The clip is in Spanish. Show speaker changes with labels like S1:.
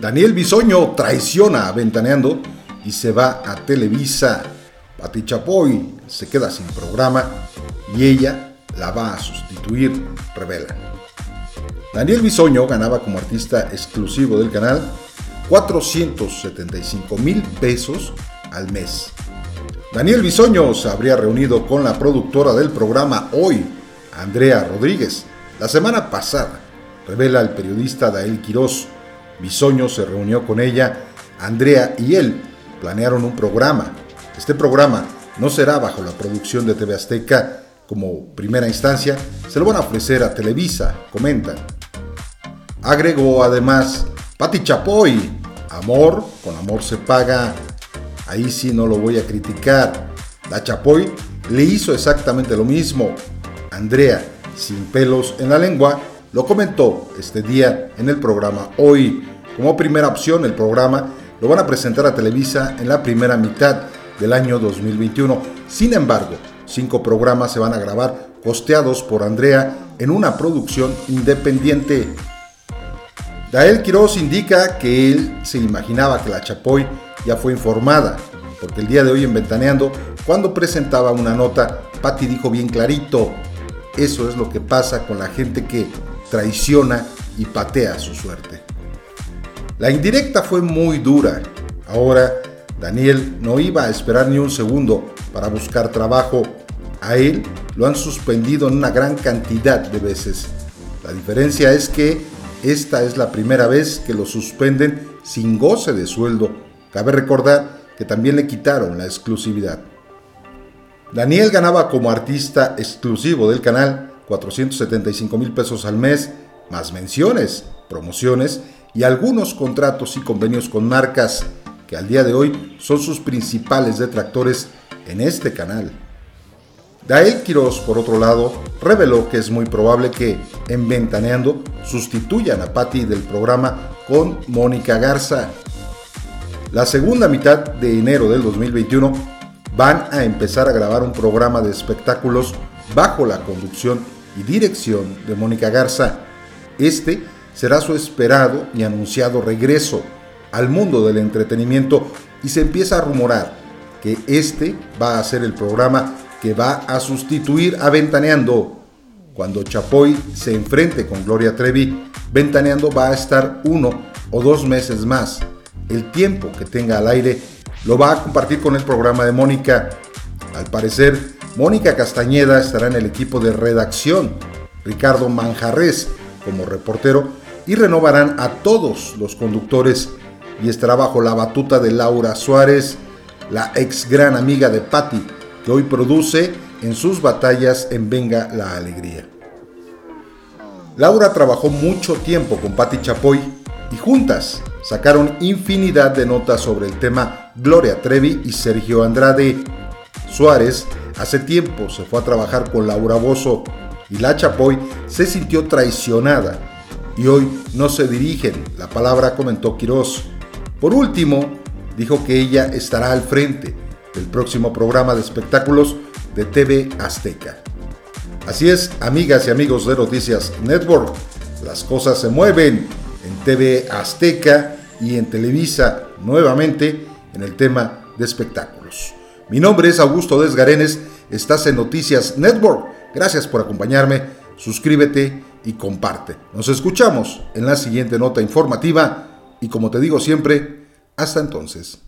S1: Daniel Bisoño traiciona a Ventaneando y se va a Televisa. Pati Chapoy se queda sin programa y ella la va a sustituir, revela. Daniel Bisoño ganaba como artista exclusivo del canal 475 mil pesos al mes. Daniel Bisoño se habría reunido con la productora del programa Hoy, Andrea Rodríguez, la semana pasada, revela el periodista Dael Quirós. Bisoño se reunió con ella, Andrea y él planearon un programa. Este programa no será bajo la producción de TV Azteca como primera instancia, se lo van a ofrecer a Televisa, comentan. Agregó además, Pati Chapoy, amor, con amor se paga, ahí sí no lo voy a criticar. La Chapoy le hizo exactamente lo mismo. Andrea, sin pelos en la lengua, lo comentó este día en el programa Hoy. Como primera opción, el programa lo van a presentar a Televisa en la primera mitad del año 2021. Sin embargo, cinco programas se van a grabar costeados por Andrea en una producción independiente. Dael Quiroz indica que él se imaginaba que la Chapoy ya fue informada, porque el día de hoy en Ventaneando, cuando presentaba una nota, Patti dijo bien clarito, eso es lo que pasa con la gente que traiciona y patea su suerte. La indirecta fue muy dura. Ahora, Daniel no iba a esperar ni un segundo para buscar trabajo. A él lo han suspendido en una gran cantidad de veces. La diferencia es que esta es la primera vez que lo suspenden sin goce de sueldo. Cabe recordar que también le quitaron la exclusividad. Daniel ganaba como artista exclusivo del canal 475 mil pesos al mes, más menciones, promociones y algunos contratos y convenios con marcas que al día de hoy son sus principales detractores en este canal. Dael Quiroz, por otro lado, reveló que es muy probable que en Ventaneando sustituyan a Patty del programa con Mónica Garza. La segunda mitad de enero del 2021 van a empezar a grabar un programa de espectáculos bajo la conducción y dirección de Mónica Garza. Este será su esperado y anunciado regreso al mundo del entretenimiento y se empieza a rumorar que este va a ser el programa que va a sustituir a Ventaneando. Cuando Chapoy se enfrente con Gloria Trevi, Ventaneando va a estar uno o dos meses más. El tiempo que tenga al aire lo va a compartir con el programa de Mónica. Al parecer, Mónica Castañeda estará en el equipo de redacción, Ricardo Manjarres como reportero y renovarán a todos los conductores y estará bajo la batuta de Laura Suárez, la ex gran amiga de Patti, que hoy produce en sus batallas en Venga la Alegría. Laura trabajó mucho tiempo con Patti Chapoy y juntas sacaron infinidad de notas sobre el tema Gloria Trevi y Sergio Andrade. Suárez hace tiempo se fue a trabajar con Laura Bozo y la Chapoy se sintió traicionada y hoy no se dirigen, la palabra comentó Quirós. Por último, dijo que ella estará al frente del próximo programa de espectáculos de TV Azteca. Así es, amigas y amigos de Noticias Network, las cosas se mueven en TV Azteca y en Televisa nuevamente en el tema de espectáculos. Mi nombre es Augusto Desgarenes, estás en Noticias Network. Gracias por acompañarme, suscríbete y comparte. Nos escuchamos en la siguiente nota informativa y como te digo siempre, hasta entonces.